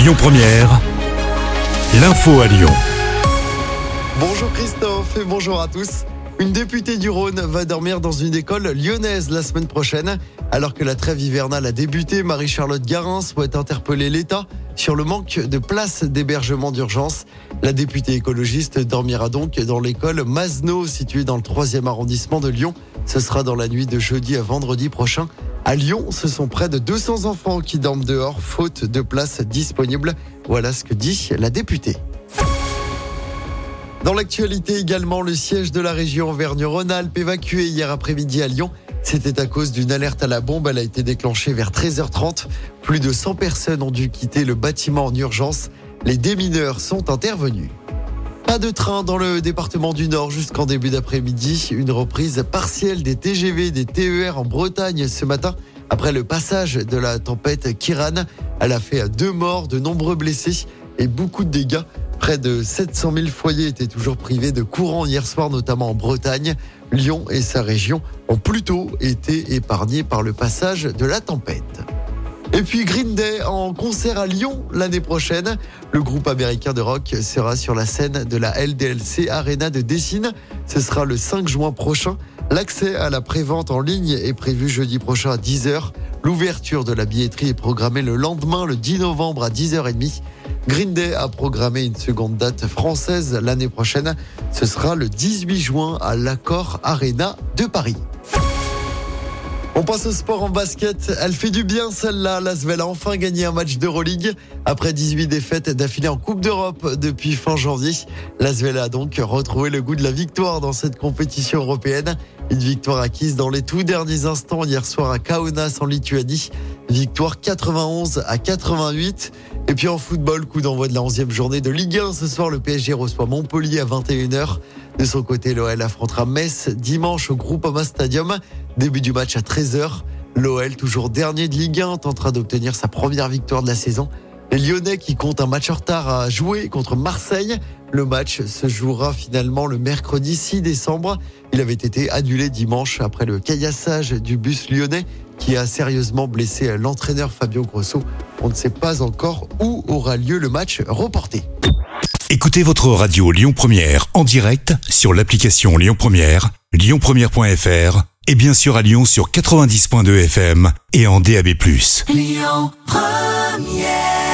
Lyon Première, l'info à Lyon. Bonjour Christophe et bonjour à tous. Une députée du Rhône va dormir dans une école lyonnaise la semaine prochaine. Alors que la trêve hivernale a débuté, Marie-Charlotte Garin souhaite interpeller l'État sur le manque de places d'hébergement d'urgence. La députée écologiste dormira donc dans l'école Masno, située dans le 3e arrondissement de Lyon. Ce sera dans la nuit de jeudi à vendredi prochain. À Lyon, ce sont près de 200 enfants qui dorment dehors, faute de places disponibles. Voilà ce que dit la députée. Dans l'actualité également, le siège de la région Auvergne-Rhône-Alpes évacué hier après-midi à Lyon. C'était à cause d'une alerte à la bombe. Elle a été déclenchée vers 13h30. Plus de 100 personnes ont dû quitter le bâtiment en urgence. Les démineurs sont intervenus. Pas de train dans le département du Nord jusqu'en début d'après-midi. Une reprise partielle des TGV des TER en Bretagne ce matin. Après le passage de la tempête Kiran, elle a fait deux morts, de nombreux blessés et beaucoup de dégâts. Près de 700 000 foyers étaient toujours privés de courant hier soir, notamment en Bretagne. Lyon et sa région ont plutôt été épargnés par le passage de la tempête. Et puis Green Day en concert à Lyon l'année prochaine. Le groupe américain de rock sera sur la scène de la LDLC Arena de Dessine. Ce sera le 5 juin prochain. L'accès à la prévente en ligne est prévu jeudi prochain à 10h. L'ouverture de la billetterie est programmée le lendemain, le 10 novembre à 10h30. Green Day a programmé une seconde date française l'année prochaine. Ce sera le 18 juin à l'Accord Arena de Paris. On passe au sport en basket. Elle fait du bien celle-là. L'Asvel a enfin gagné un match d'Euroleague après 18 défaites d'affilée en Coupe d'Europe depuis fin janvier. L'Asvel a donc retrouvé le goût de la victoire dans cette compétition européenne. Une victoire acquise dans les tout derniers instants hier soir à Kaunas en Lituanie. Victoire 91 à 88. Et puis en football, coup d'envoi de la 11e journée de Ligue 1. Ce soir, le PSG reçoit Montpellier à 21h. De son côté, l'OL affrontera Metz dimanche au Groupama Stadium. Début du match à 13h. L'OL, toujours dernier de Ligue 1, tentera d'obtenir sa première victoire de la saison. Les Lyonnais qui comptent un match en retard à jouer contre Marseille. Le match se jouera finalement le mercredi 6 décembre. Il avait été annulé dimanche après le caillassage du bus lyonnais qui a sérieusement blessé l'entraîneur Fabio Grosso. On ne sait pas encore où aura lieu le match reporté. Écoutez votre radio Lyon Première en direct sur l'application Lyon Première, lyonpremière.fr et bien sûr à Lyon sur 90.2 FM et en DAB+. Lyon Première